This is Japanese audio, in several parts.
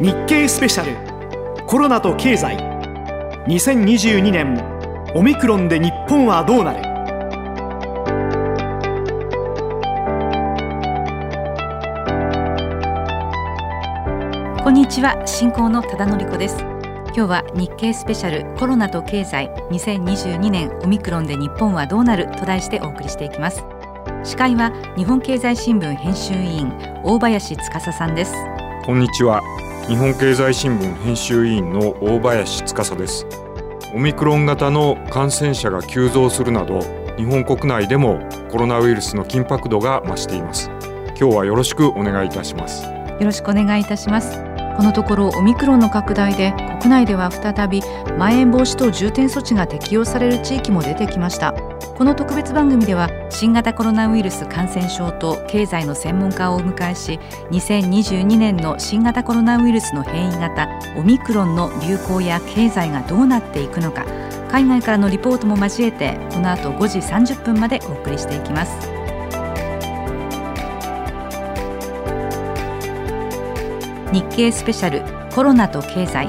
日経スペシャル。コロナと経済。2022年オミクロンで日本はどうなる？こんにちは進行の忠則子です。今日は日経スペシャルコロナと経済2022年オミクロンで日本はどうなる？と題してお送りしていきます。司会は日本経済新聞編集委員大林司さんです。こんにちは日本経済新聞編集委員の大林司です。オミクロン型の感染者が急増するなど日本国内でもコロナウイルスの緊迫度が増しています。今日はよろしくお願いいたします。よろしくお願いいたします。このところオミクロンの拡大で国内では再びまん延防止等重点措置が適用される地域も出てきました。この特別番組では新型コロナウイルス感染症と経済の専門家をお迎えし2022年の新型コロナウイルスの変異型オミクロンの流行や経済がどうなっていくのか海外からのリポートも交えてこの後5時30分までお送りしていきます。日経スペシャルコロナと経済。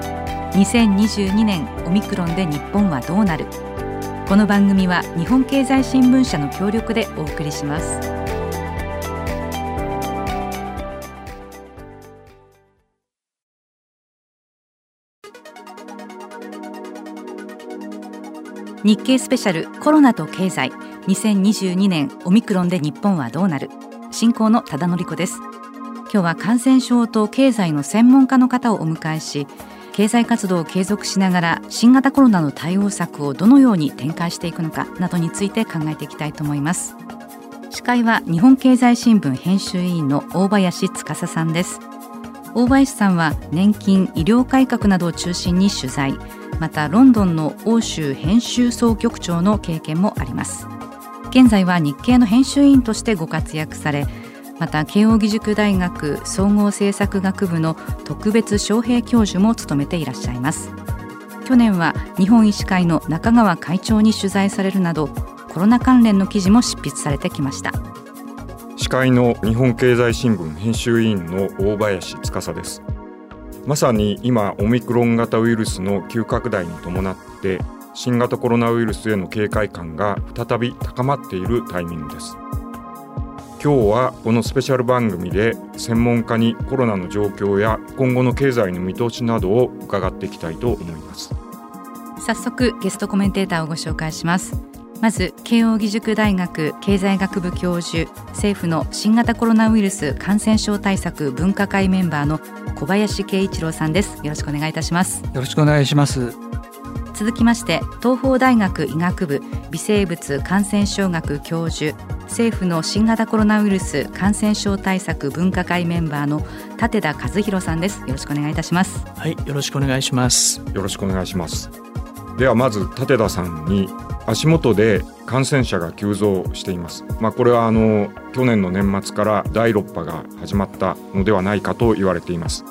2022年オミクロンで日本はどうなる？この番組は日本経済新聞社の協力でお送りします。日経スペシャルコロナと経済。2022年オミクロンで日本はどうなる進行の忠則子です今日は感染症と経済の専門家の方をお迎えし経済活動を継続しながら新型コロナの対応策をどのように展開していくのかなどについて考えていきたいと思います。司会は日本経済新聞編集委員の大林司さんです。大林さんは年金医療改革などを中心に取材またロンドンの欧州編集総局長の経験もあります。現在は日経の編集委員としてご活躍されまた慶應義塾大学総合政策学部の特別招聘教授も務めていらっしゃいます。去年は日本医師会の中川会長に取材されるなどコロナ関連の記事も執筆されてきました。司会の日本経済新聞編集委員の大林司です。まさに今オミクロン型ウイルスの急拡大に伴って新型コロナウイルスへの警戒感が再び高まっているタイミングです。今日はこのスペシャル番組で専門家にコロナの状況や今後の経済の見通しなどを伺っていきたいと思います。早速ゲストコメンテーターをご紹介します。まず慶應義塾大学経済学部教授政府の新型コロナウイルス感染症対策分科会メンバーの小林圭一郎さんです。よろしくお願いいたします。よろしくお願いします。続きまして東邦大学医学部微生物感染症学教授政府の新型コロナウイルス感染症対策分科会メンバーの立田和弘さんです。よろしくお願いいたします。はいよろしくお願いします。よろしくお願いします。ではまず立田さんに足元で感染者が急増しています。まあこれはあの去年の年末から第6波が始まったのではないかと言われています。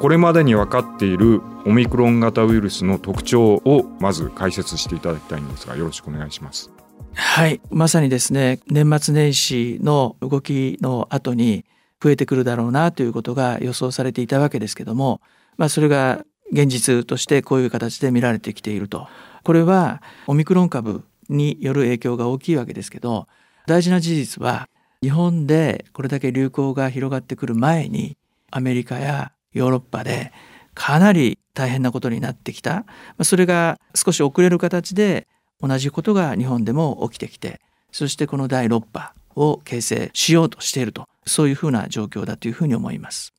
これまでに分かっているオミクロン型ウイルスの特徴をまず解説していただきたいんですがよろしくお願いします。はい。まさにですね年末年始の動きの後に増えてくるだろうなということが予想されていたわけですけども、まあ、それが現実としてこういう形で見られてきていると。これはオミクロン株による影響が大きいわけですけど大事な事実は日本でこれだけ流行が広がってくる前にアメリカやヨーロッパでかなり大変なことになってきた。それが少し遅れる形で同じことが日本でも起きてきてそしてこの第6波を形成しようとしているとそういうふうな状況だというふうに思います。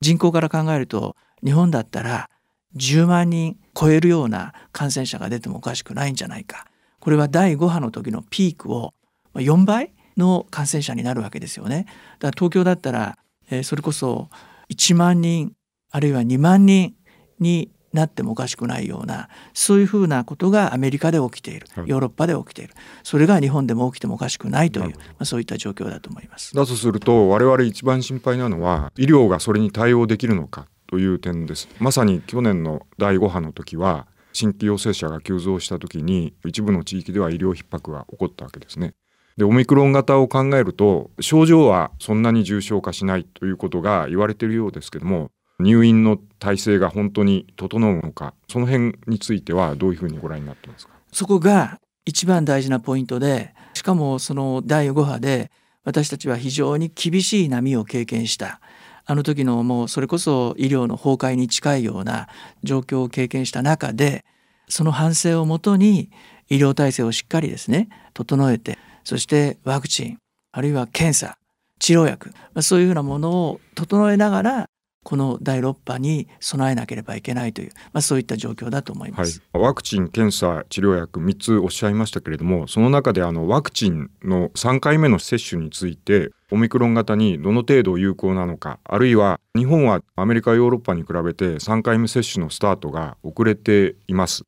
人口から考えると日本だったら10万人超えるような感染者が出てもおかしくないんじゃないか。これは第5波の時のピークを4倍の感染者になるわけですよね。だから東京だったら、それこそ1万人あるいは2万人になってもおかしくないようなそういうふうなことがアメリカで起きているヨーロッパで起きているそれが日本でも起きてもおかしくないという、まあ、そういった状況だと思います。だとすると我々一番心配なのは医療がそれに対応できるのかという点です。まさに去年の第5波の時は新規陽性者が急増した時に一部の地域では医療逼迫が起こったわけですね。でオミクロン型を考えると症状はそんなに重症化しないということが言われているようですけども入院の体制が本当に整うのかその辺についてはどういうふうにご覧になってますか？そこが一番大事なポイントでしかもその第5波で私たちは非常に厳しい波を経験した。あの時のもうそれこそ医療の崩壊に近いような状況を経験した中でその反省をもとに医療体制をしっかりですね整えてそしてワクチンあるいは検査治療薬そういうふうなものを整えながらこの第6波に備えなければいけないという、まあ、そういった状況だと思います、はい、ワクチン検査治療薬3つおっしゃいましたけれどもその中であのワクチンの3回目の接種についてオミクロン型にどの程度有効なのかあるいは日本はアメリカヨーロッパに比べて3回目接種のスタートが遅れています。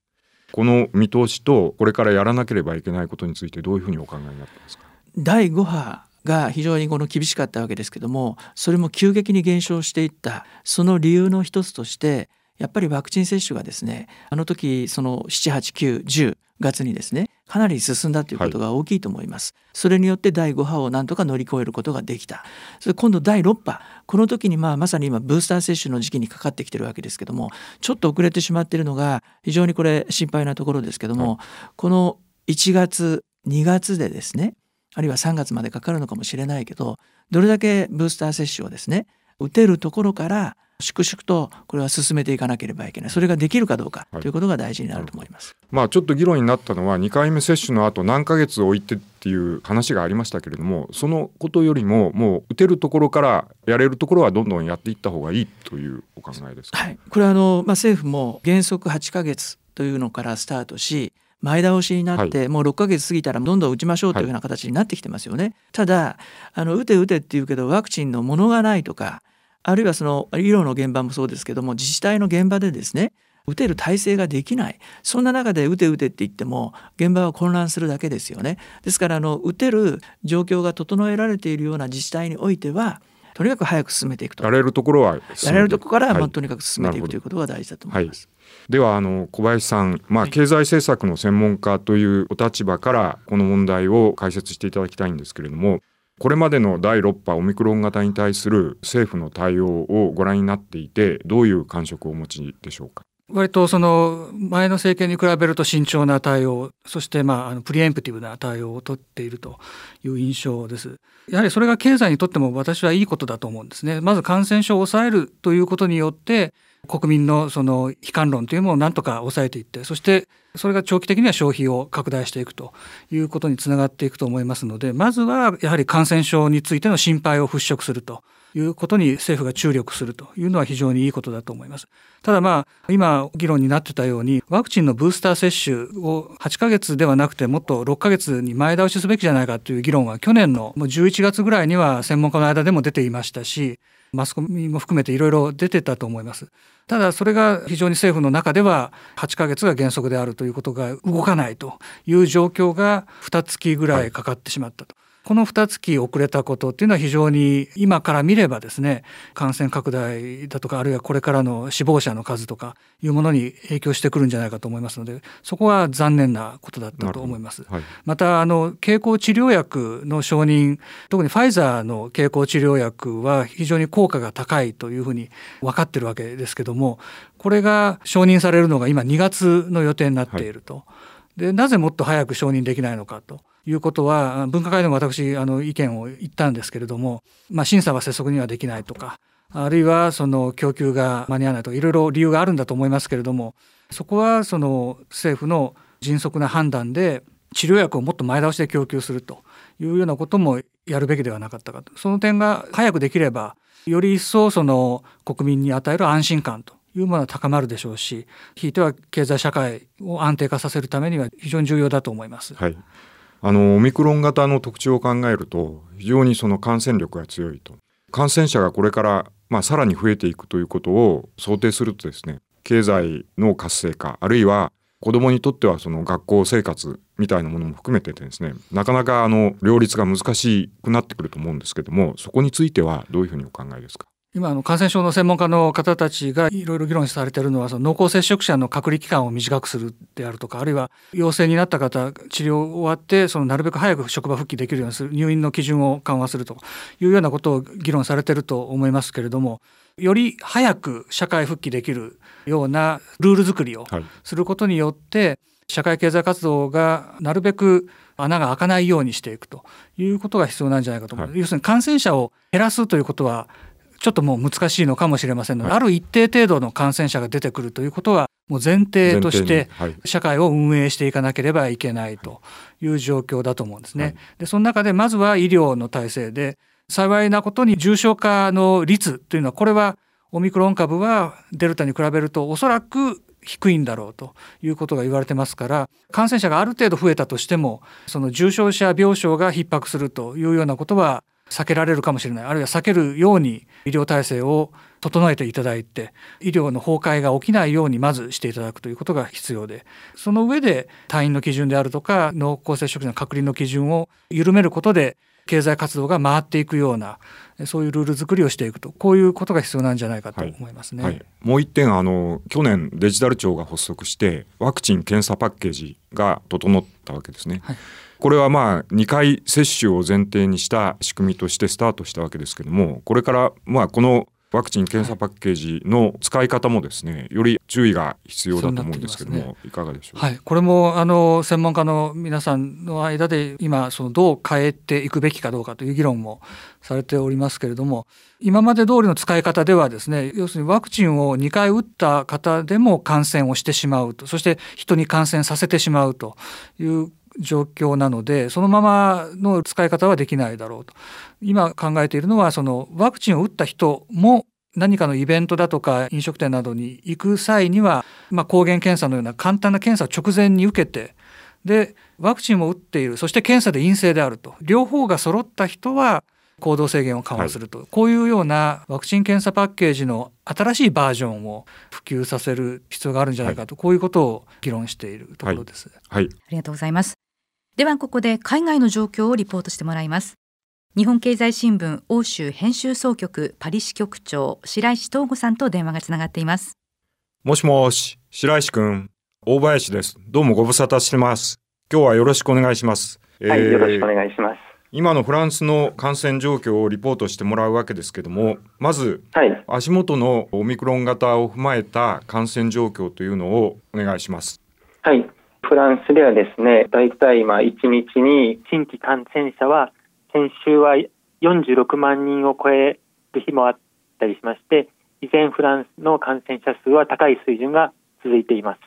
この見通しとこれからやらなければいけないことについてどういうふうにお考えになってますか？第5波が非常にこの厳しかったわけですけどもそれも急激に減少していったその理由の一つとしてやっぱりワクチン接種がですねあの時その78910月にですねかなり進んだということが大きいと思います、はい、それによって第5波をなんとか乗り越えることができた。それ今度第6波。この時にまあまさに今ブースター接種の時期にかかってきてるわけですけどもちょっと遅れてしまっているのが非常にこれ心配なところですけども、はい、この1月2月でですねあるいは3月までかかるのかもしれないけどどれだけブースター接種をですね打てるところから粛々とこれは進めていかなければいけない。それができるかどうかということが大事になると思います、はい、まあちょっと議論になったのは2回目接種の後何ヶ月置いてっていう話がありましたけれどもそのことよりももう打てるところからやれるところはどんどんやっていった方がいいというお考えですか、はい、これはあの、まあ、政府も原則8ヶ月というのからスタートし前倒しになって、はい、もう6ヶ月過ぎたらどんどん打ちましょうというような形になってきてますよね。はい、ただあの打て打てっていうけどワクチンのものがないとかあるいはその医療の現場もそうですけども自治体の現場でですね打てる体制ができない。そんな中で打て打てって言っても現場は混乱するだけですよね。ですからあの打てる状況が整えられているような自治体においてはとにかく早く進めていくと。やれるところはやれるところから、まあ、とにかく進めていくということが大事だと思います。ではあの小林さん、まあ、経済政策の専門家というお立場からこの問題を解説していただきたいんですけれどもこれまでの第6波オミクロン型に対する政府の対応をご覧になっていてどういう感触をお持ちでしょうか？割とその前の政権に比べると慎重な対応そしてまああのプリエンプティブな対応をとっているという印象です。やはりそれが経済にとっても私はいいことだと思うんですね。まず感染症を抑えるということによって国民のその悲観論というものをなんとか抑えていってそしてそれが長期的には消費を拡大していくということにつながっていくと思いますのでまずはやはり感染症についての心配を払拭するということに政府が注力するというのは非常にいいことだと思います。ただまあ今議論になってたようにワクチンのブースター接種を8ヶ月ではなくてもっと6ヶ月に前倒しすべきじゃないかという議論は去年の11月ぐらいには専門家の間でも出ていましたしマスコミも含めていろいろ出てたと思います。ただそれが非常に政府の中では8ヶ月が原則であるということが動かないという状況が2月ぐらいかかってしまったと。この2月遅れたことっていうのは非常に今から見ればですね感染拡大だとかあるいはこれからの死亡者の数とかいうものに影響してくるんじゃないかと思いますのでそこは残念なことだったと思います。はい、またあの経口治療薬の承認特にファイザーの経口治療薬は非常に効果が高いというふうに分かってるわけですけどもこれが承認されるのが今2月の予定になっていると。はい、でなぜもっと早く承認できないのかと。いうことは分科会でも私あの意見を言ったんですけれども、まあ、審査は拙速にはできないとかあるいはその供給が間に合わないとかいろいろ理由があるんだと思いますけれどもそこはその政府の迅速な判断で治療薬をもっと前倒しで供給するというようなこともやるべきではなかったかとその点が早くできればより一層その国民に与える安心感というものは高まるでしょうしひいては経済社会を安定化させるためには非常に重要だと思います。はいあのオミクロン型の特徴を考えると非常にその感染力が強いと。感染者がこれから、まあ、さらに増えていくということを想定するとですね経済の活性化あるいは子どもにとってはその学校生活みたいなものも含めてですねなかなかあの両立が難しくなってくると思うんですけどもそこについてはどういうふうにお考えですか？今の感染症の専門家の方たちがいろいろ議論されているのはその濃厚接触者の隔離期間を短くするであるとかあるいは陽性になった方治療終わってそのなるべく早く職場復帰できるようにする入院の基準を緩和するというようなことを議論されていると思いますけれどもより早く社会復帰できるようなルール作りをすることによって、社会経済活動がなるべく穴が開かないようにしていくということが必要なんじゃないかと思う、はい、要するに感染者を減らすということはちょっともう難しいのかもしれませんので、はい、ある一定程度の感染者が出てくるということはもう前提として社会を運営していかなければいけないという状況だと思うんですね。はい、でその中でまずは医療の体制で幸いなことに重症化の率というのはこれはオミクロン株はデルタに比べるとおそらく低いんだろうということが言われてますから感染者がある程度増えたとしてもその重症者病床が逼迫するというようなことは避けられるかもしれないあるいは避けるように医療体制を整えていただいて医療の崩壊が起きないようにまずしていただくということが必要でその上で退院の基準であるとか濃厚接触者の隔離の基準を緩めることで経済活動が回っていくようなそういうルール作りをしていくとこういうことが必要なんじゃないかと思いますね。はいはい、もう一点あの去年デジタル庁が発足してワクチン・検査パッケージが整ったわけですね。はいこれはまあ2回接種を前提にした仕組みとしてスタートしたわけですけどもこれからまあこのワクチン・検査パッケージの使い方もですねより注意が必要だと思うんですけども、ね、いかがでしょうはい、これもあの専門家の皆さんの間で今そのどう変えていくべきかどうかという議論もされておりますけれども今まで通りの使い方ではですね要するにワクチンを2回打った方でも感染をしてしまうとそして人に感染させてしまうという状況なのでそのままの使い方はできないだろうと。今考えているのはそのワクチンを打った人も何かのイベントだとか飲食店などに行く際には、まあ、抗原検査のような簡単な検査を直前に受けてでワクチンも打っているそして検査で陰性であると。両方が揃った人は行動制限を緩和すると、はい、こういうようなワクチン検査パッケージの新しいバージョンを普及させる必要があるんじゃないかと、はい、こういうことを議論しているところです、はい、はい、ありがとうございますではここで海外の状況をリポートしてもらいます。日本経済新聞欧州編集総局パリ支局長白石東吾さんと電話がつながっています。もしもし白石君大林です。どうもご無沙汰してます。今日はよろしくお願いします。はい、えー、よろしくお願いします。今のフランスの感染状況をリポートしてもらうわけですけどもまず、はい、足元のオミクロン型を踏まえた感染状況というのをお願いします。はいフランスではですね、大体今1日に新規感染者は先週は46万人を超える日もあったりしまして、依然フランスの感染者数は高い水準が続いています。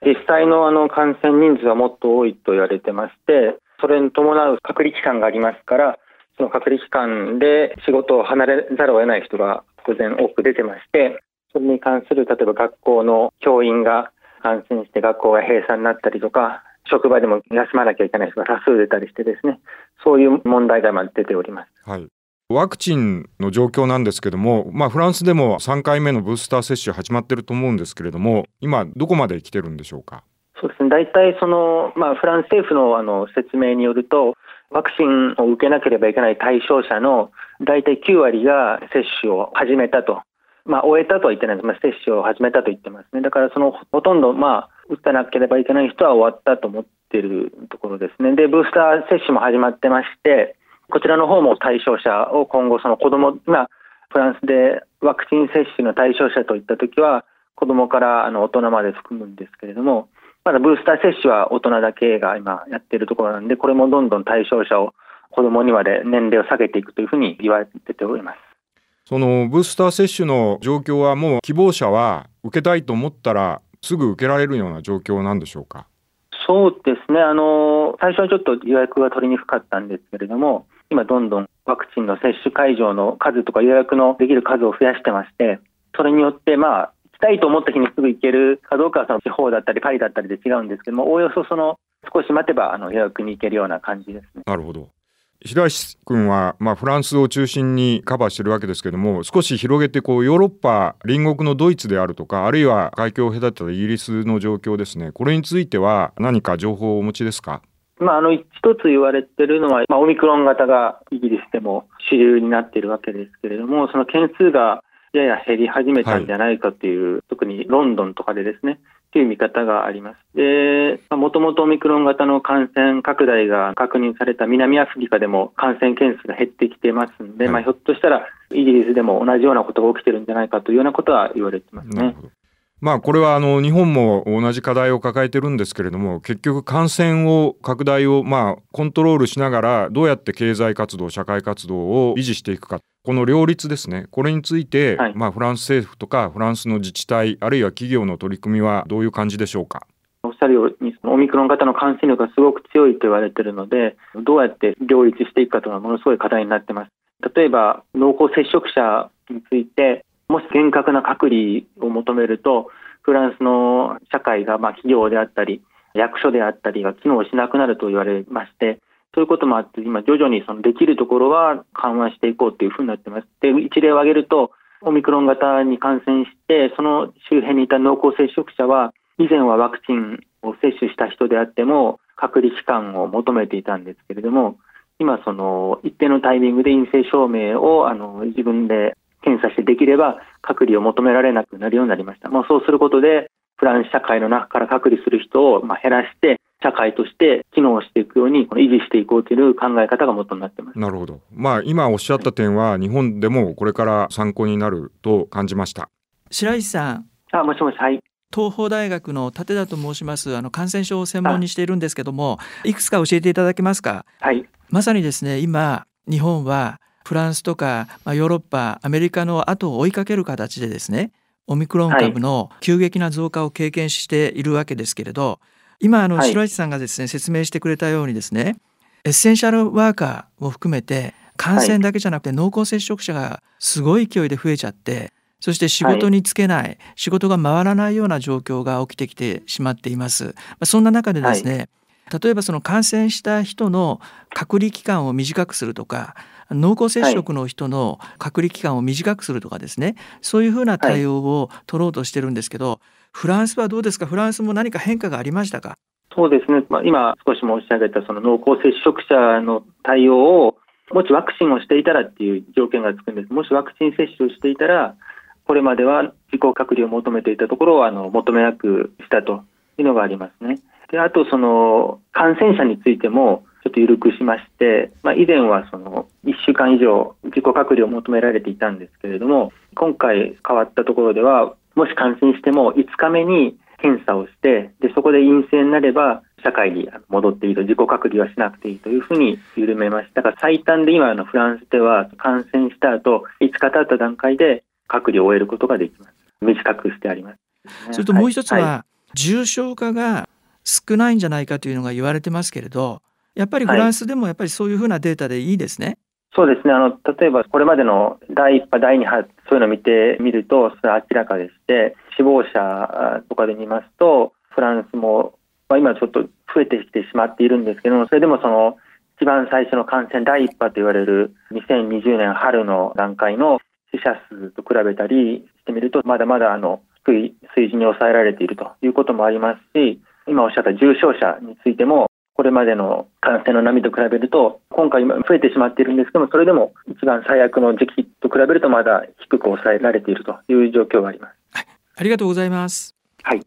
実際のあの感染人数はもっと多いと言われてまして、それに伴う隔離期間がありますから、その隔離期間で仕事を離れざるを得ない人が当然多く出てまして、それに関する例えば学校の教員が感染して学校が閉鎖になったりとか、職場でも休まなきゃいけない人が多数出たりしてですね、そういう問題が今出ております。はい。ワクチンの状況なんですけども、まあ、フランスでも3回目のブースター接種始まってると思うんですけれども、今、どこまで来てるんでしょうか？そうですね、大体その、まあ、フランス政府のあの説明によると、ワクチンを受けなければいけない対象者の大体9割が接種を始めたとまあ、終えたとは言ってないです、まあ、接種を始めたと言ってますね、だからそのほとんど、まあ、打たなければいけない人は終わったと思っているところですね、でブースター接種も始まってまして、こちらの方も対象者を今後、その子ども、まあ、フランスでワクチン接種の対象者といったときは、子どもからあの大人まで含むんですけれども、まだブースター接種は大人だけが今やっているところなんで、これもどんどん対象者を子どもにまで年齢を下げていくというふうに言われてております。そのブースター接種の状況はもう希望者は受けたいと思ったらすぐ受けられるような状況なんでしょうか？そうですね。あの最初はちょっと予約が取りにくかったんですけれども今どんどんワクチンの接種会場の数とか予約のできる数を増やしてましてそれによってまあ行きたいと思った日にすぐ行けるかどうかはその地方だったりパリだったりで違うんですけどもおおよそその少し待てばあの予約に行けるような感じですね。なるほど平石君は、まあ、フランスを中心にカバーしてるわけですけども少し広げてこうヨーロッパ隣国のドイツであるとかあるいは海峡を隔てたイギリスの状況ですね。これについては何か情報をお持ちですか？まあ、あの一つ言われてるのは、まあ、オミクロン型がイギリスでも主流になっているわけですけれども、その件数がやや減り始めたんじゃないかという、はい、特にロンドンとかでですね、という見方があります。で、もともとオミクロン型の感染拡大が確認された南アフリカでも感染件数が減ってきてますんで、はい、まあ、ひょっとしたらイギリスでも同じようなことが起きてるんじゃないかというようなことは言われてますね。まあ、これはあの日本も同じ課題を抱えてるんですけれども結局感染を拡大をまあコントロールしながらどうやって経済活動社会活動を維持していくかこの両立ですねこれについて、はい、まあ、フランス政府とかフランスの自治体あるいは企業の取り組みはどういう感じでしょうか？おっしゃるようにオミクロン型の感染力がすごく強いと言われているのでどうやって両立していくかというのはものすごい課題になってます。例えば濃厚接触者についてもし厳格な隔離を求めるとフランスの社会が、まあ、企業であったり、役所であったりが機能しなくなると言われまして、そういうこともあって、今、徐々にそのできるところは緩和していこうというふうになってます。で、一例を挙げると、オミクロン型に感染して、その周辺にいた濃厚接触者は、以前はワクチンを接種した人であっても、隔離期間を求めていたんですけれども、今、その一定のタイミングで陰性証明をあの自分で検査してできれば隔離を求められなくなるようになりました。まあ、そうすることで、フランス社会の中から隔離する人をま減らして、社会として機能していくように維持していこうという考え方が元になってます。なるほど。まあ今おっしゃった点は日本でもこれから参考になると感じました。白石さん。あ、もしもし、はい。東邦大学の立田と申しますあの感染症を専門にしているんですけどもいくつか教えていただけますか？はいまさにですね今日本はフランスとか、まあ、ヨーロッパアメリカの後を追いかける形でですねオミクロン株の急激な増加を経験しているわけですけれど今あの白石さんがですね、説明してくれたようにですねエッセンシャルワーカーを含めて感染だけじゃなくて濃厚接触者がすごい勢いで増えちゃってそして仕事に就けない、はい、仕事が回らないような状況が起きてきてしまっています。そんな中でですね、はい、例えばその感染した人の隔離期間を短くするとか濃厚接触の人の隔離期間を短くするとかですね、そういうふうな対応を取ろうとしてるんですけど、フランスはどうですか？フランスも何か変化がありましたか？そうですね、まあ、今少し申し上げたその濃厚接触者の対応をもしワクチンをしていたらっていう条件がつくんです。もしワクチン接種をしていたらこれまでは自己隔離を求めていたところをあの求めなくしたというのがありますね。であとその感染者についてもちょっと緩くしまして、まあ、以前はその1週間以上自己隔離を求められていたんですけれども今回変わったところではもし感染しても5日目に検査をしてでそこで陰性になれば社会に戻っていいと自己隔離はしなくていいというふうに緩めました。だから最短で今のフランスでは感染した後5日経った段階で隔離を終えることができます。短くしてあります、それともう一つは、はい、重症化が少ないんじゃないかというのが言われてますけれどやっぱりフランスでもやっぱりそういうふうなデータでいいですね。はい、そうですねあの例えばこれまでの第1波、第2波そういうのを見てみるとそれは明らかでして死亡者とかで見ますとフランスも、まあ、今ちょっと増えてきてしまっているんですけどもそれでもその一番最初の感染第1波と言われる2020年春の段階の死者数と比べたりしてみるとまだまだあの低い水準に抑えられているということもありますし今おっしゃった重症者についてもこれまでの感染の波と比べると、今回増えてしまっているんですけども、それでも一番最悪の時期と比べると、まだ低く抑えられているという状況があります。はい、ありがとうございます。はい。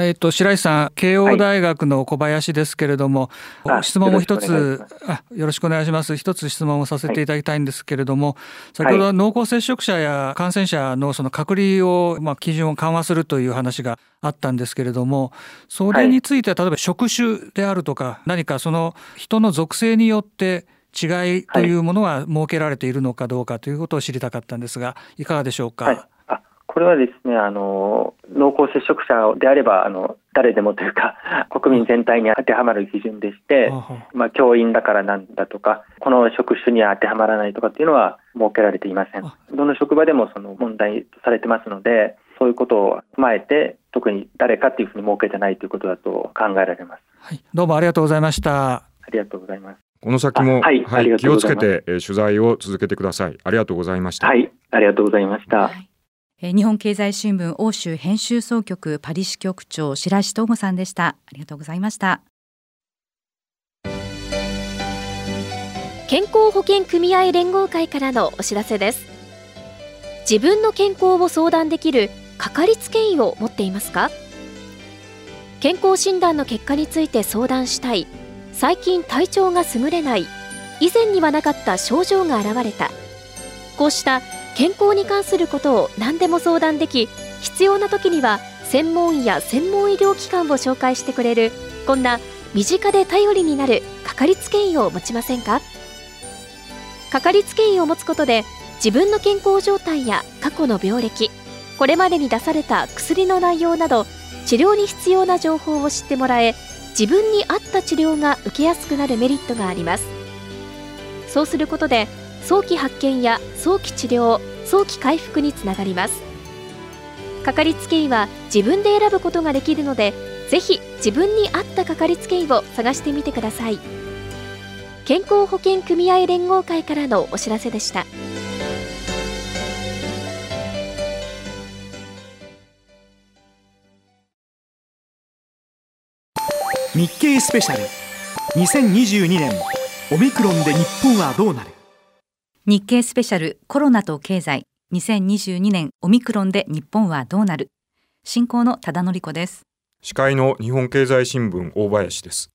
えっ、と白石さん、慶応大学の小林ですけれども、はい、質問も一つあ、よろしくお願いします。一つ質問をさせていただきたいんですけれども、はい、先ほど濃厚接触者や感染者のその隔離をまあ基準を緩和するという話があったんですけれども、それについては例えば職種であるとか、何かその人の属性によって違いというものは設けられているのかどうかということを知りたかったんですが、いかがでしょうか？はいこれはですね、あの濃厚接触者であればあの誰でもというか 国民全体に当てはまる基準でして、まあ、教員だからなんだとかこの職種には当てはまらないとかっていうのは設けられていません。どの職場でもその問題とされてますのでそういうことを踏まえて特に誰かっていうふうに設けてないということだと考えられます。はい、どうもありがとうございました。ありがとうございます。この先も、はい、はい、気をつけて取材を続けてください。ありがとうございました。はい、ありがとうございました。はい日本経済新聞欧州編集総局パリ支局長白石東吾さんでした。ありがとうございました。健康保険組合連合会からのお知らせです。自分の健康を相談できるかかりつけ医を持っていますか？健康診断の結果について相談したい。最近体調が優れない。以前にはなかった症状が現れた。こうした健康に関することを何でも相談でき必要な時には専門医や専門医療機関を紹介してくれるこんな身近で頼りになるかかりつけ医を持ちませんか？かかりつけ医を持つことで自分の健康状態や過去の病歴これまでに出された薬の内容など治療に必要な情報を知ってもらえ自分に合った治療が受けやすくなるメリットがあります。そうすることで早期発見や早期治療早期回復につながります。かかりつけ医は自分で選ぶことができるのでぜひ自分に合ったかかりつけ医を探してみてください。健康保険組合連合会からのお知らせでした。日経スペシャル。2022年。オミクロンで日本はどうなる？日経スペシャルコロナと経済2022年オミクロンで日本はどうなる？進行の忠則子です。司会の日本経済新聞大林です。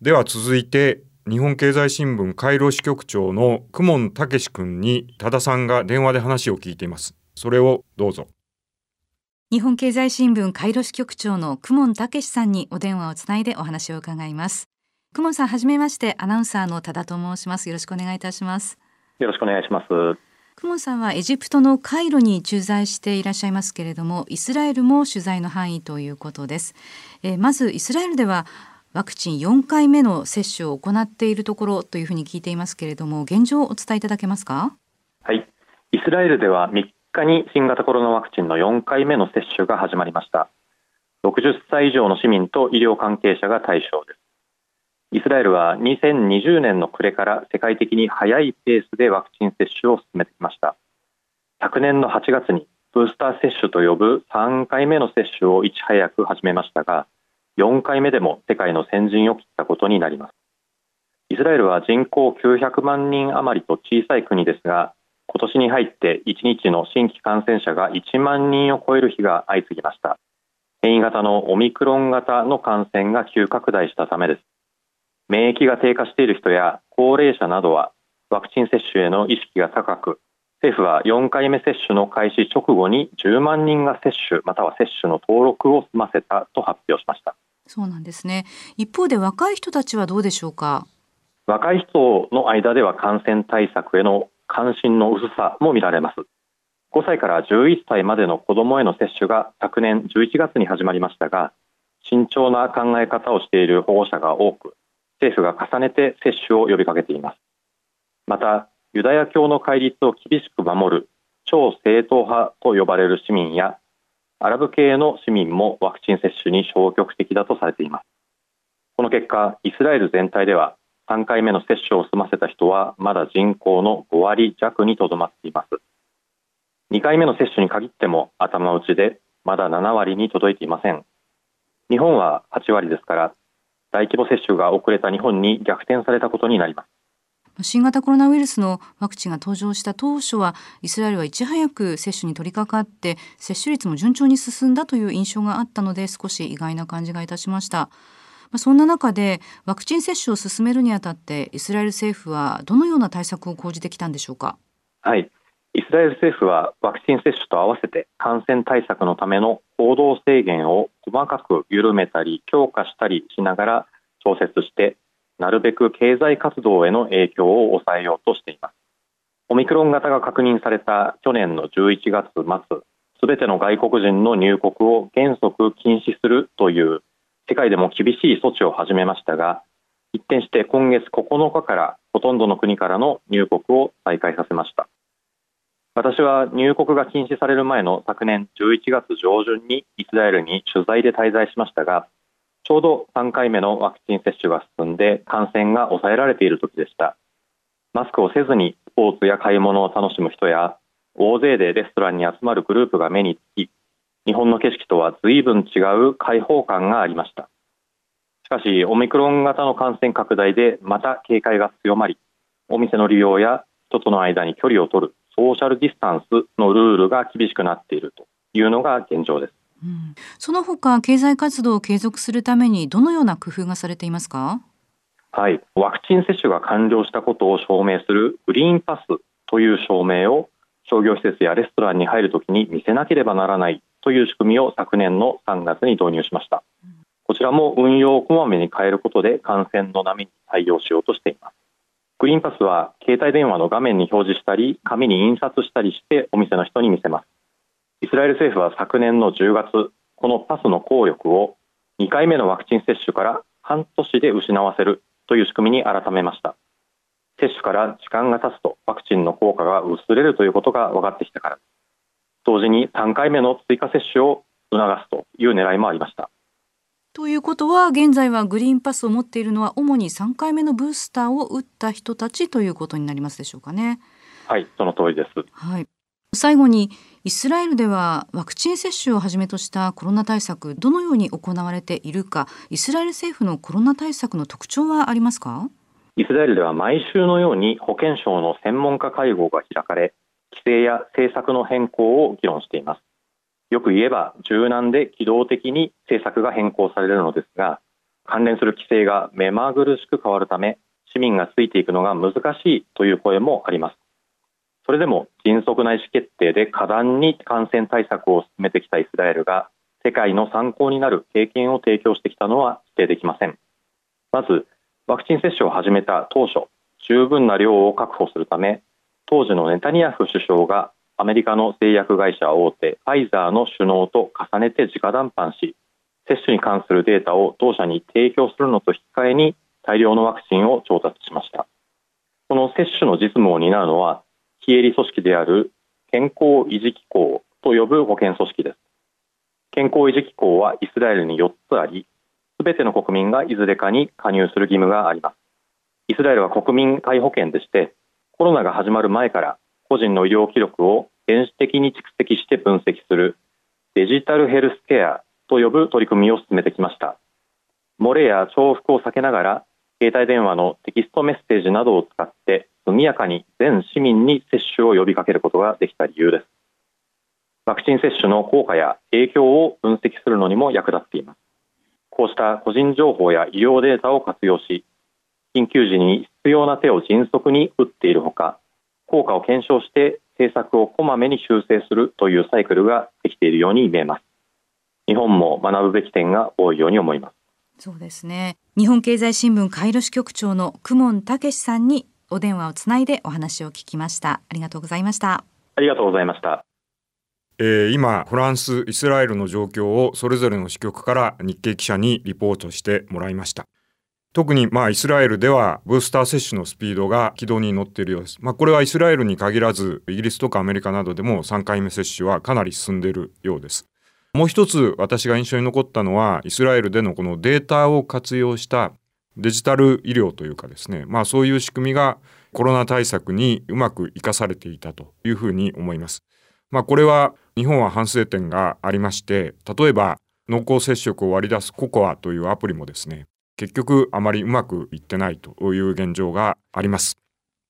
では続いて日本経済新聞カイロ支局長の久門武君に多田さんが電話で話を聞いています。それをどうぞ。日本経済新聞カイロ支局長の久門武さんにお電話をつないでお話を伺います。久門さんはじめましてアナウンサーの多田と申します。よろしくお願いいたしますよろしくお願いします。久門さんはエジプトのカイロに駐在していらっしゃいますけれどもイスラエルも取材の範囲ということです、えー、まずイスラエルではワクチン4回目の接種を行っているところというふうに聞いていますけれども現状をお伝えいただけますか？はい。イスラエルでは3日に新型コロナワクチンの4回目の接種が始まりました。60歳以上の市民と医療関係者が対象ですイスラエルは2020年の暮れから世界的に早いペースでワクチン接種を進めてきました。昨年の8月にブースター接種と呼ぶ3回目の接種をいち早く始めましたが4回目でも世界の先陣を切ったことになります。イスラエルは人口900万人余りと小さい国ですが今年に入って1日の新規感染者が1万人を超える日が相次ぎました。変異型のオミクロン型の感染が急拡大したためです。免疫が低下している人や高齢者などはワクチン接種への意識が高く政府は4回目接種の開始直後に10万人が接種または接種の登録を済ませたと発表しました。そうなんですね。一方で若い人たちはどうでしょうか？若い人の間では感染対策への関心の薄さも見られます。5歳から11歳までの子どもへの接種が昨年11月に始まりましたが慎重な考え方をしている保護者が多く政府が重ねて接種を呼びかけています。またユダヤ教の戒律を厳しく守る超正統派と呼ばれる市民やアラブ系の市民もワクチン接種に消極的だとされています。この結果イスラエル全体では3回目の接種を済ませた人はまだ人口の5割弱にとどまっています。2回目の接種に限っても頭打ちでまだ7割に届いていません。日本は8割ですから大規模接種が遅れた日本に逆転されたことになります。新型コロナウイルスのワクチンが登場した当初はイスラエルはいち早く接種に取り掛かって接種率も順調に進んだという印象があったので少し意外な感じがいたしました。まあ、そんな中でワクチン接種を進めるにあたってイスラエル政府はどのような対策を講じてきたんでしょうか？はい、イスラエル政府はワクチン接種と合わせて感染対策のための行動制限を細かく緩めたり強化したりしながら調節してなるべく経済活動への影響を抑えようとしています。オミクロン型が確認された去年の11月末すべての外国人の入国を原則禁止するという世界でも厳しい措置を始めましたが一転して今月9日からほとんどの国からの入国を再開させました。私は入国が禁止される前の昨年11月上旬にイスラエルに取材で滞在しましたがちょうど3回目のワクチン接種が進んで感染が抑えられている時でした。マスクをせずにスポーツや買い物を楽しむ人や大勢でレストランに集まるグループが目につき日本の景色とは随分違う開放感がありました。しかしオミクロン型の感染拡大でまた警戒が強まりお店の利用や人との間に距離を取るソーシャルディスタンスのルールが厳しくなっているというのが現状です。うん、その他経済活動を継続するためにどのような工夫がされていますか？はい、ワクチン接種が完了したことを証明するグリーンパスという証明を商業施設やレストランに入るときに見せなければならないという仕組みを昨年の3月に導入しました。こちらも運用をこまめに変えることで感染の波に対応しようとしています。グリーンパスは携帯電話の画面に表示したり、紙に印刷したりしてお店の人に見せます。イスラエル政府は昨年の10月、このパスの効力を2回目のワクチン接種から半年で失わせるという仕組みに改めました。接種から時間が経つとワクチンの効果が薄れるということが分かってきたから同時に3回目の追加接種を促すという狙いもありました。ということは現在はグリーンパスを持っているのは主に3回目のブースターを打った人たちということになりますでしょうかね。はいその通りです。はい最後にイスラエルではワクチン接種をはじめとしたコロナ対策どのように行われているかイスラエル政府のコロナ対策の特徴はありますか？イスラエルでは毎週のように保健省の専門家会合が開かれ規制や政策の変更を議論していますよく言えば柔軟で機動的に政策が変更されるのですが関連する規制が目まぐるしく変わるため市民がついていくのが難しいという声もあります。それでも迅速な意思決定で果断に感染対策を進めてきたイスラエルが世界の参考になる経験を提供してきたのは否定できません。まずワクチン接種を始めた当初十分な量を確保するため当時のネタニヤフ首相がアメリカの製薬会社大手ファイザーの首脳と重ねて直談判し接種に関するデータを当社に提供するのと引き換えに大量のワクチンを調達しました。この接種の実務を担うのは非営利組織である健康維持機構と呼ぶ保健組織です。健康維持機構はイスラエルに4つありすべての国民がいずれかに加入する義務があります。イスラエルは国民皆保険でしてコロナが始まる前から個人の医療記録を電子的に蓄積して分析するデジタルヘルスケアと呼ぶ取り組みを進めてきました。漏れや重複を避けながら携帯電話のテキストメッセージなどを使って速やかに全市民に接種を呼びかけることができた理由です。ワクチン接種の効果や影響を分析するのにも役立っています。こうした個人情報や医療データを活用し緊急時に必要な手を迅速に打っているほか効果を検証して政策をこまめに修正するというサイクルができているように見えます。日本も学ぶべき点が多いように思います。そうですね。日本経済新聞カイロ支局長の久門武さんにお電話をつないでお話を聞きました。ありがとうございました。ありがとうございました。えー、今フランスイスラエルの状況をそれぞれの支局から日経記者にリポートしてもらいました特にまあイスラエルではブースター接種のスピードが軌道に乗っているようです。まあ、これはイスラエルに限らずイギリスとかアメリカなどでも3回目接種はかなり進んでいるようです。もう一つ私が印象に残ったのはイスラエルでのこのデータを活用したデジタル医療というかですね、まあ、そういう仕組みがコロナ対策にうまく生かされていたというふうに思います。まあ、これは日本は反省点がありまして例えば濃厚接触を割り出すココアというアプリもですね結局あまりうまくいってないという現状があります。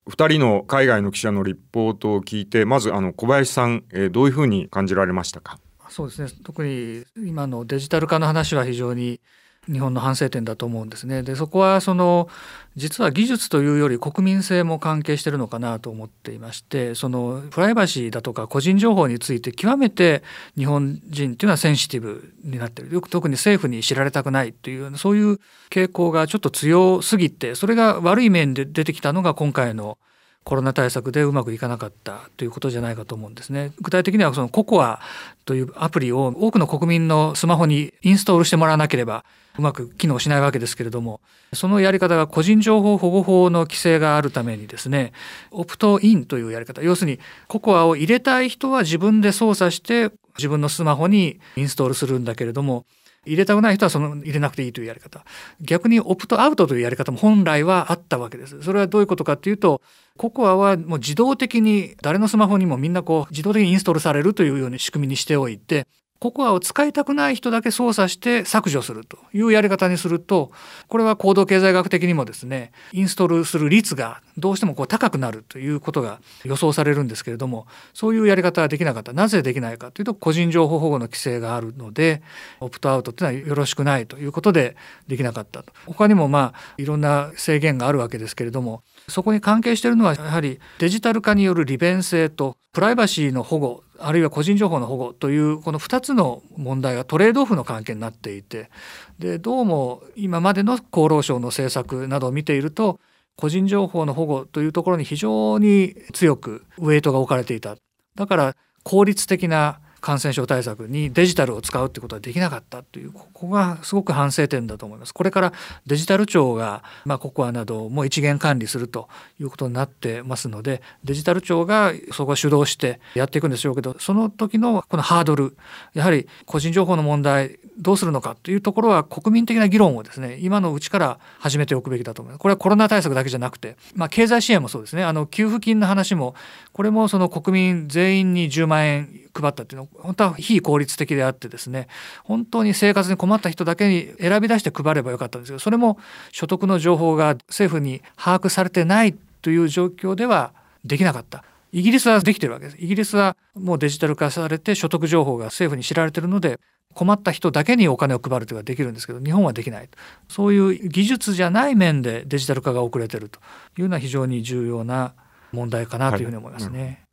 2人の海外の記者のリポートを聞いてまずあの小林さん、えー、どういうふうに感じられましたか？そうですね特に今のデジタル化の話は非常に日本の反省点だと思うんですね。でそこはその実は技術というより国民性も関係してるのかなと思っていましてそのプライバシーだとか個人情報について極めて日本人っていうのはセンシティブになってるよく特に政府に知られたくないというそういう傾向がちょっと強すぎてそれが悪い面で出てきたのが今回のコロナ対策でうまくいかなかったということじゃないかと思うんですね。具体的にはそのココアというアプリを多くの国民のスマホにインストールしてもらわなければうまく機能しないわけですけれどもそのやり方が個人情報保護法の規制があるためにですねオプトインというやり方要するにココアを入れたい人は自分で操作して自分のスマホにインストールするんだけれども入れたくない人はその入れなくていいというやり方。逆にオプトアウトというやり方も本来はあったわけです。それはどういうことかっていうとココアはもう自動的に誰のスマホにもみんなこう自動的にインストールされるというように仕組みにしておいてココアを使いたくない人だけ操作して削除するというやり方にするとこれは行動経済学的にもですねインストールする率がどうしてもこう高くなるということが予想されるんですけれどもそういうやり方はできなかった。なぜできないかというと個人情報保護の規制があるのでオプトアウトというのはよろしくないということでできなかったと。他にもまあいろんな制限があるわけですけれどもそこに関係しているのはやはりデジタル化による利便性とプライバシーの保護あるいは個人情報の保護というこの2つの問題がトレードオフの関係になっていてでどうも今までの厚労省の政策などを見ていると個人情報の保護というところに非常に強くウェイトが置かれていた。だから効率的な感染症対策にデジタルを使うってことはできなかったというここがすごく反省点だと思います。これからデジタル庁が、まあ、ココアなども一元管理するということになってますのでデジタル庁がそこを主導してやっていくんでしょうけどその時のこのハードルやはり個人情報の問題どうするのかというところは国民的な議論をですね今のうちから始めておくべきだと思います。これはコロナ対策だけじゃなくて、まあ、経済支援もそうですねあの給付金の話もこれもその国民全員に10万円配ったっていうのは本当は非効率的であってですね本当に生活に困った人だけに選び出して配ればよかったんですけどそれも所得の情報が政府に把握されてないという状況ではできなかった。イギリスはできてるわけです。イギリスはもうデジタル化されて所得情報が政府に知られてるので困った人だけにお金を配るというのができるんですけど日本はできないそういう技術じゃない面でデジタル化が遅れてるというのは非常に重要な問題かなというふうに思いますね。はいうん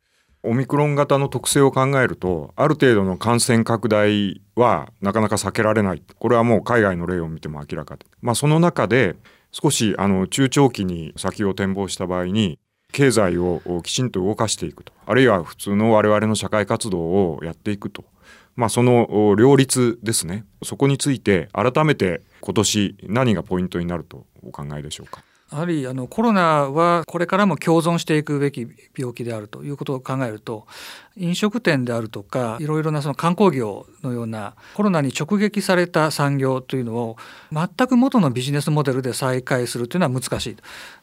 オミクロン型の特性を考えるとある程度の感染拡大はなかなか避けられない。これはもう海外の例を見ても明らかで、まあ、その中で少しあの中長期に先を展望した場合に経済をきちんと動かしていくと。あるいは普通の我々の社会活動をやっていくと、まあ、その両立ですね。そこについて改めて今年何がポイントになるとお考えでしょうか？やはりあのコロナはこれからも共存していくべき病気であるということを考えると飲食店であるとかいろいろなその観光業のようなコロナに直撃された産業というのを全く元のビジネスモデルで再開するというのは難しい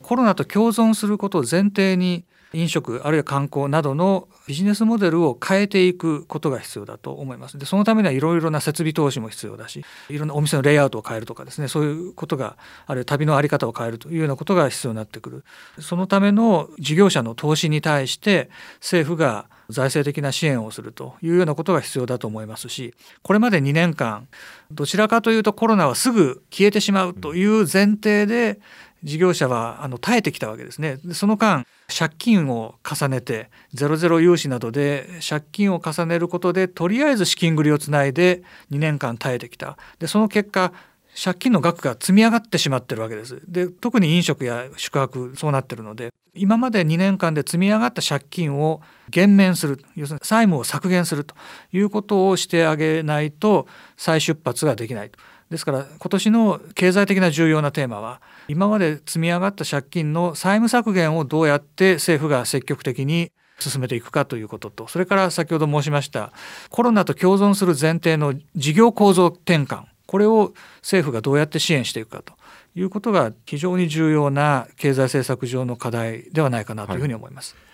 コロナと共存することを前提に飲食あるいは観光などのビジネスモデルを変えていくことが必要だと思います。でそのためにはいろいろな設備投資も必要だしいろんなお店のレイアウトを変えるとかですねそういうことがあるいは旅の在り方を変えるというようなことが必要になってくる。そのための事業者の投資に対して政府が財政的な支援をするというようなことが必要だと思いますしこれまで2年間どちらかというとコロナはすぐ消えてしまうという前提で事業者はあの耐えてきたわけですね。その間借金を重ねてゼロゼロ融資などで借金を重ねることでとりあえず資金繰りをつないで2年間耐えてきた。でその結果借金の額が積み上がってしまってるわけです。で特に飲食や宿泊そうなってるので今まで2年間で積み上がった借金を減免する要するに債務を削減するということをしてあげないと再出発ができないと。ですから今年の経済的な重要なテーマは今まで積み上がった借金の債務削減をどうやって政府が積極的に進めていくかということとそれから先ほど申しましたコロナと共存する前提の事業構造転換これを政府がどうやって支援していくかということが非常に重要な経済政策上の課題ではないかなというふうに思います。はい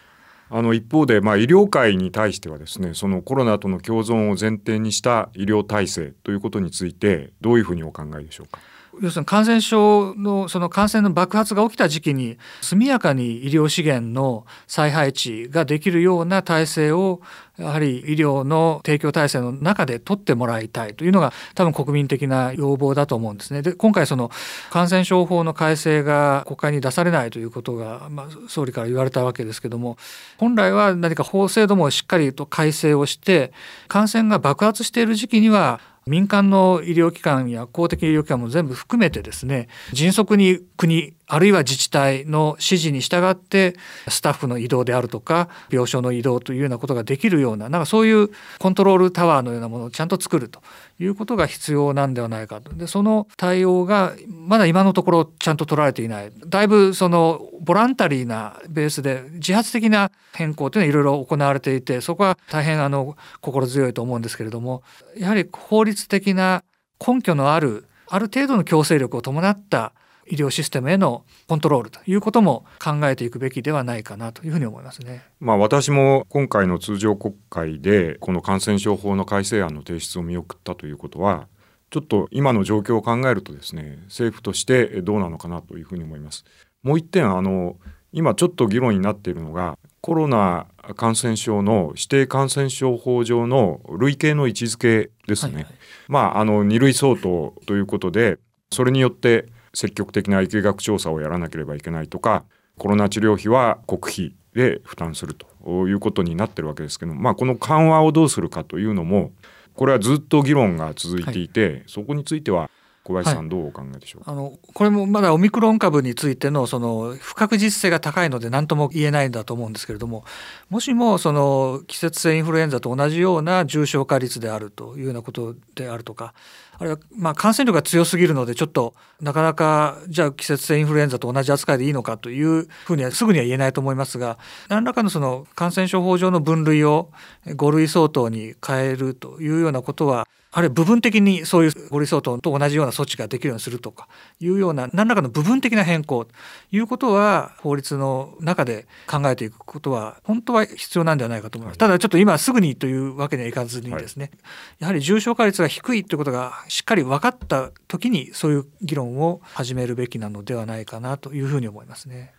あの一方で、まあ、医療界に対してはですねそのコロナとの共存を前提にした医療体制ということについてどういうふうにお考えでしょうか？要するに感染症のその感染の爆発が起きた時期に速やかに医療資源の再配置ができるような体制をやはり医療の提供体制の中で取ってもらいたいというのが多分国民的な要望だと思うんですね。で今回その感染症法の改正が国会に出されないということが、まあ、総理から言われたわけですけども本来は何か法制度もしっかりと改正をして感染が爆発している時期には民間の医療機関や公的医療機関も全部含めてですね迅速に国あるいは自治体の指示に従ってスタッフの移動であるとか病床の移動というようなことができるようななんかそういうコントロールタワーのようなものをちゃんと作るということが必要なんではないかと。でその対応がまだ今のところちゃんと取られていない。だいぶそのボランタリーなベースで自発的な変更というのはいろいろ行われていてそこは大変あの心強いと思うんですけれどもやはり法律的な根拠のあるある程度の強制力を伴った医療システムへのコントロールということも考えていくべきではないかなというふうに思いますね。まあ私も今回の通常国会でこの感染症法の改正案の提出を見送ったということはちょっと今の状況を考えるとですね政府としてどうなのかなというふうに思います。もう一点あの今ちょっと議論になっているのがコロナ感染症の指定感染症法上の類型の位置づけですね。はいはい、まああの2類相当ということでそれによって積極的な疫学調査をやらなければいけないとかコロナ治療費は国費で負担するということになってるわけですけどまあこの緩和をどうするかというのもこれはずっと議論が続いていて、はい、そこについては小林さん、どうお考えでしょうあのこれもまだオミクロン株についてのその不確実性が高いので何とも言えないんだと思うんですけれどももしもその季節性インフルエンザと同じような重症化率であるというようなことであるとかあるいはまあ感染力が強すぎるのでちょっとなかなかじゃあ季節性インフルエンザと同じ扱いでいいのかというふうにはすぐには言えないと思いますが何らかのその感染症法上の分類を5類相当に変えるというようなことはあるいは部分的にそういう5類相当と同じような措置ができるようにするとかいうような何らかの部分的な変更ということは法律の中で考えていくことは本当は必要なんではないかと思います。ただちょっと今すぐにというわけにはいかずにですね、やはり重症化率が低いということがしっかり分かった時にそういう議論を始めるべきなのではないかなというふうに思いますね。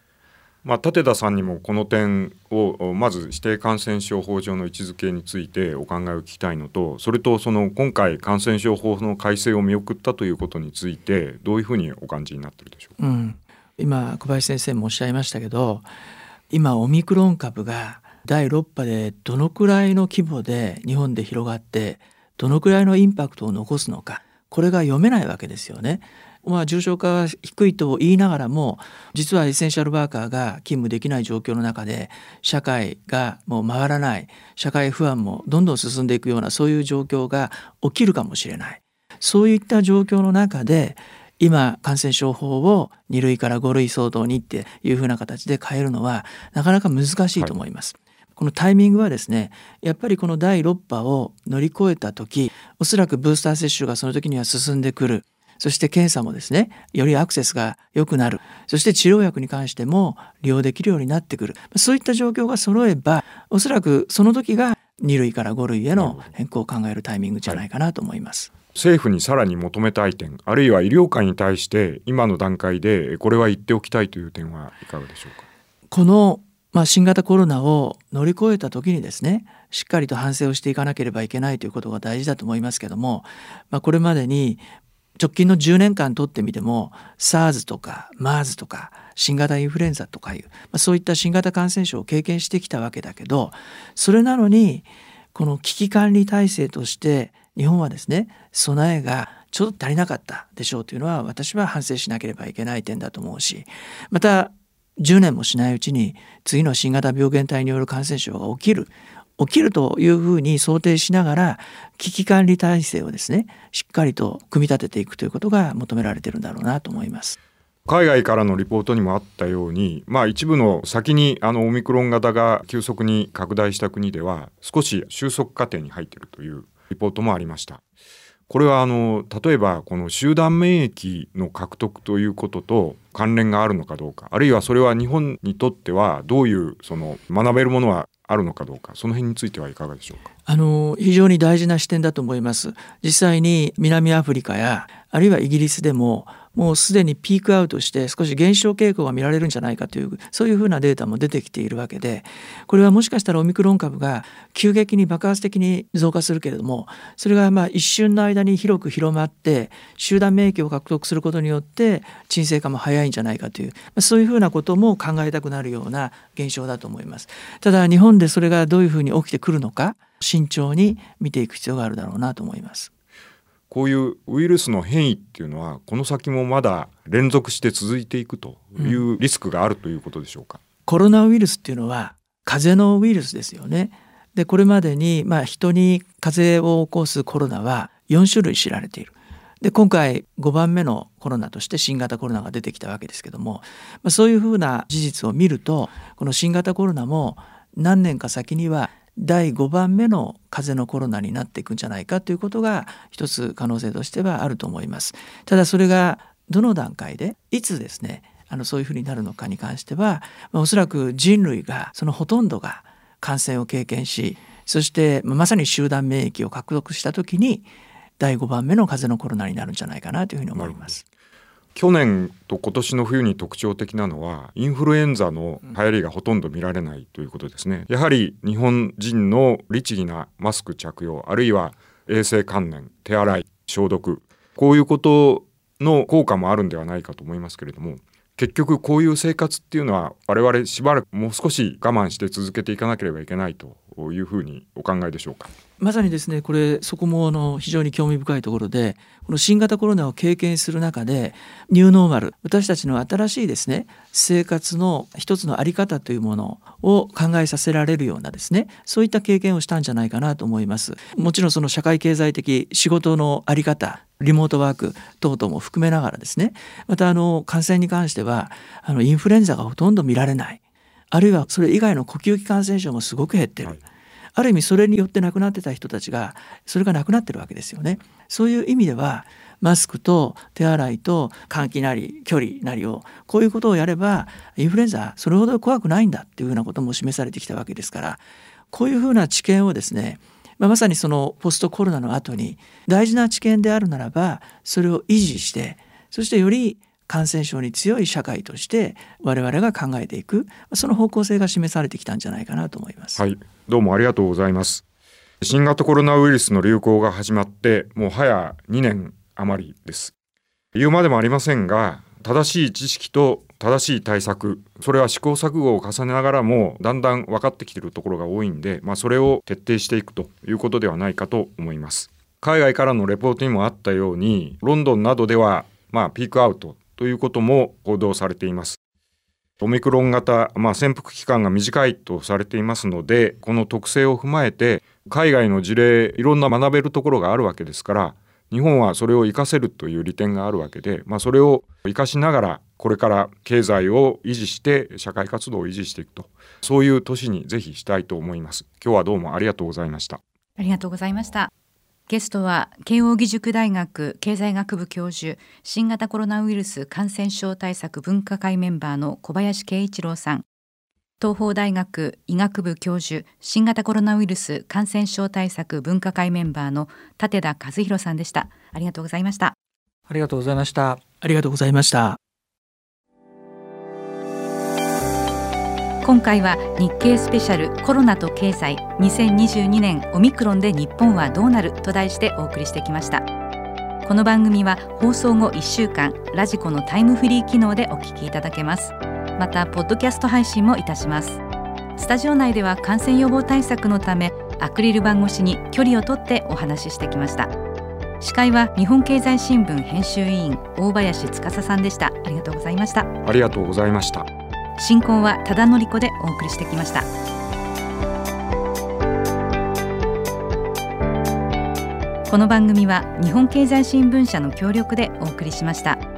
まあ、立田さんにもこの点をまず指定感染症法上の位置づけについてお考えを聞きたいのとそれとその今回感染症法の改正を見送ったということについてどういうふうにお感じになってるでしょうか、うん、今小林先生もおっしゃいましたけど今オミクロン株が第6波でどのくらいの規模で日本で広がってどのくらいのインパクトを残すのかこれが読めないわけですよね。まあ、重症化は低いと言いながらも実はエッセンシャルワーカーが勤務できない状況の中で社会がもう回らない社会不安もどんどん進んでいくようなそういう状況が起きるかもしれないそういった状況の中で今感染症法を2類から5類相当にっていうふうな形で変えるのはなかなか難しいと思います。はいこのタイミングはですねやっぱりこの第6波を乗り越えた時おそらくブースター接種がその時には進んでくるそして検査もですねよりアクセスが良くなる。そして治療薬に関しても利用できるようになってくる。そういった状況が揃えばおそらくその時が2類から5類への変更を考えるタイミングじゃないかなと思います。はい政府にさらに求めたい点あるいは医療界に対して今の段階でこれは言っておきたいという点はいかがでしょうか？この、まあ、新型コロナを乗り越えた時にですねしっかりと反省をしていかなければいけないということが大事だと思いますけども、まあ、これまでに直近の10年間とってみても SARS とか MERS とか新型インフルエンザとかいう、まあ、そういった新型感染症を経験してきたわけだけどそれなのにこの危機管理体制として日本はですね備えがちょっと足りなかったでしょうというのは私は反省しなければいけない点だと思うしまた10年もしないうちに次の新型病原体による感染症が起きる。起きるというふうに想定しながら危機管理体制をですねしっかりと組み立てていくということが求められてるんだろうなと思います。海外からのリポートにもあったように、まあ、一部の先にあのオミクロン型が急速に拡大した国では少し収束過程に入っているというリポートもありました。これはあの例えばこの集団免疫の獲得ということと関連があるのかどうかあるいはそれは日本にとってはどういうその学べるものはあるのかどうかその辺についてはいかがでしょうか？あの非常に大事な視点だと思います。実際に南アフリカやあるいはイギリスでももうすでにピークアウトして少し減少傾向が見られるんじゃないかというそういうふうなデータも出てきているわけでこれはもしかしたらオミクロン株が急激に爆発的に増加するけれどもそれがまあ一瞬の間に広く広まって集団免疫を獲得することによって沈静化も早いんじゃないかというそういうふうなことも考えたくなるような現象だと思います。ただ日本でそれがどういうふうに起きてくるのか慎重に見ていく必要があるだろうなと思います。こういうウイルスの変異っていうのはこの先もまだ連続して続いていくというリスクがあるということでしょうか、うん、コロナウイルスっていうのは風邪のウイルスですよね。でこれまでにまあ人に風邪を起こすコロナは4種類知られている。で今回5番目のコロナとして新型コロナが出てきたわけですけども、まあ、そういうふうな事実を見るとこの新型コロナも何年か先には第5番目の風邪のコロナになっていくんじゃないかということが一つ可能性としてはあると思います。ただそれがどの段階でいつですねあのそういうふうになるのかに関しては、まあ、おそらく人類がそのほとんどが感染を経験しそしてまさに集団免疫を獲得した時に第5番目の風邪のコロナになるんじゃないかなというふうに思います。去年と今年の冬に特徴的なのはインフルエンザの流行りがほとんど見られないということですねやはり日本人の律儀なマスク着用あるいは衛生観念手洗い消毒こういうことの効果もあるんではないかと思いますけれども結局こういう生活っていうのは我々しばらくもう少し我慢して続けていかなければいけないというふうにお考えでしょうか？まさにですねこれそこもあの非常に興味深いところでこの新型コロナを経験する中でニューノーマル私たちの新しいですね生活の一つの在り方というものを考えさせられるようなですねそういった経験をしたんじゃないかなと思います。もちろんその社会経済的仕事の在り方リモートワーク等々も含めながらですねまたあの感染に関してはあのインフルエンザがほとんど見られない。あるいはそれ以外の呼吸器感染症もすごく減ってる、はい。ある意味それによって亡くなってた人たちがそれがなくなってるわけですよね。そういう意味ではマスクと手洗いと換気なり距離なりをこういうことをやればインフルエンザそれほど怖くないんだっていうふうなことも示されてきたわけですからこういうふうな知見をですねまあ、まさにそのポストコロナの後に大事な知見であるならばそれを維持してそしてより感染症に強い社会として我々が考えていくその方向性が示されてきたんじゃないかなと思います。はいどうもありがとうございます。新型コロナウイルスの流行が始まってもう早2年余りです。言うまでもありませんが正しい知識と正しい対策それは試行錯誤を重ねながらもだんだん分かってきているところが多いんで、まあ、それを徹底していくということではないかと思います海外からのレポートにもあったようにロンドンなどではまあピークアウトということも報道されています。オミクロン型、まあ、潜伏期間が短いとされていますのでこの特性を踏まえて海外の事例いろんな学べるところがあるわけですから日本はそれを活かせるという利点があるわけで、まあ、それを生かしながらこれから経済を維持して社会活動を維持していくとそういう年にぜひしたいと思います。今日はどうもありがとうございました。ありがとうございました。ゲストは慶應義塾大学経済学部教授新型コロナウイルス感染症対策分科会メンバーの小林慶一郎さん。東邦大学医学部教授新型コロナウイルス感染症対策分科会メンバーの立田和弘さんでした。ありがとうございました。ありがとうございました。ありがとうございました。今回は日経スペシャルコロナと経済2022年オミクロンで日本はどうなると題してお送りしてきました。この番組は放送後1週間ラジコのタイムフリー機能でお聞きいただけます。またポッドキャスト配信もいたします。スタジオ内では感染予防対策のためアクリル板越しに距離をとってお話ししてきました。司会は日本経済新聞編集委員大林司さんでした。ありがとうございました。ありがとうございました。進行は忠則子でお送りしてきましたこの番組は日本経済新聞社の協力でお送りしました。